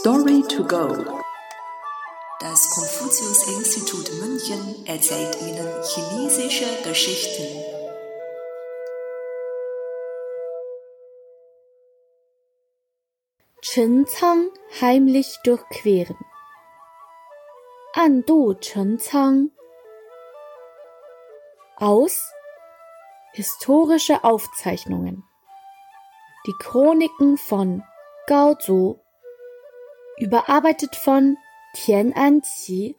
Story to go. Das Konfuzius-Institut München erzählt Ihnen chinesische Geschichten. Chenzang heimlich durchqueren. Andu Chenzang. Aus Historische Aufzeichnungen. Die Chroniken von Gao Zhu überarbeitet von Tian Anqi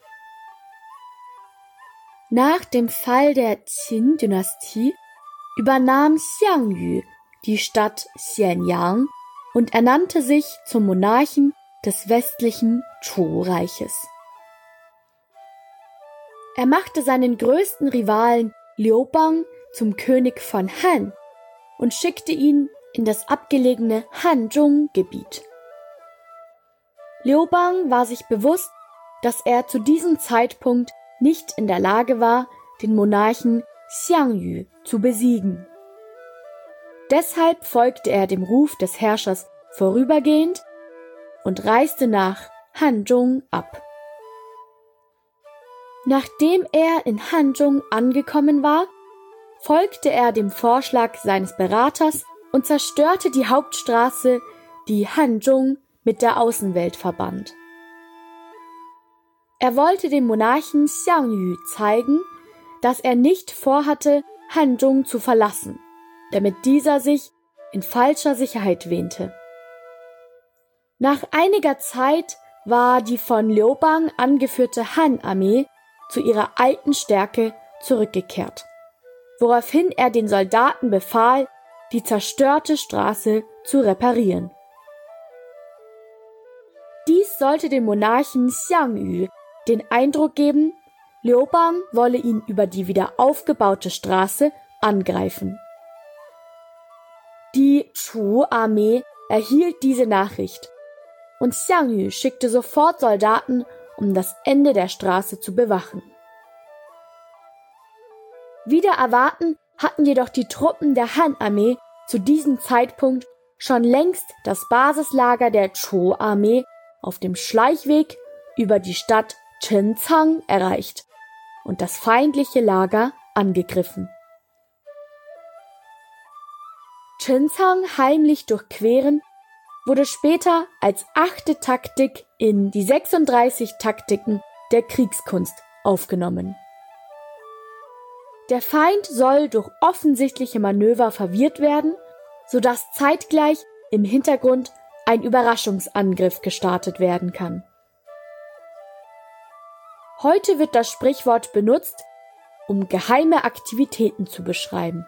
Nach dem Fall der Qin-Dynastie übernahm Xiang Yu die Stadt Xianyang und ernannte sich zum Monarchen des westlichen Chu-Reiches. Er machte seinen größten Rivalen Liu Bang zum König von Han und schickte ihn in das abgelegene Hanzhong-Gebiet. Liu Bang war sich bewusst, dass er zu diesem Zeitpunkt nicht in der Lage war, den Monarchen Xiang Yu zu besiegen. Deshalb folgte er dem Ruf des Herrschers vorübergehend und reiste nach Hanzhong ab. Nachdem er in Hanzhong angekommen war, folgte er dem Vorschlag seines Beraters und zerstörte die Hauptstraße, die Hanzhong mit der Außenwelt verband. Er wollte dem Monarchen Xiang Yu zeigen, dass er nicht vorhatte, Hanzhong zu verlassen, damit dieser sich in falscher Sicherheit wähnte. Nach einiger Zeit war die von Liu Bang angeführte Han-Armee zu ihrer alten Stärke zurückgekehrt, woraufhin er den Soldaten befahl, die zerstörte Straße zu reparieren. Sollte dem Monarchen Xiang Yu den Eindruck geben, Liu Bang wolle ihn über die wieder aufgebaute Straße angreifen. Die Chu-Armee erhielt diese Nachricht und Xiang Yu schickte sofort Soldaten, um das Ende der Straße zu bewachen. Wieder erwarten hatten jedoch die Truppen der Han-Armee zu diesem Zeitpunkt schon längst das Basislager der Zhou-Armee auf dem Schleichweg über die Stadt Chenzang erreicht und das feindliche Lager angegriffen. Chenzang heimlich durchqueren wurde später als achte Taktik in die 36 Taktiken der Kriegskunst aufgenommen. Der Feind soll durch offensichtliche Manöver verwirrt werden, sodass zeitgleich im Hintergrund ein Überraschungsangriff gestartet werden kann. Heute wird das Sprichwort benutzt, um geheime Aktivitäten zu beschreiben.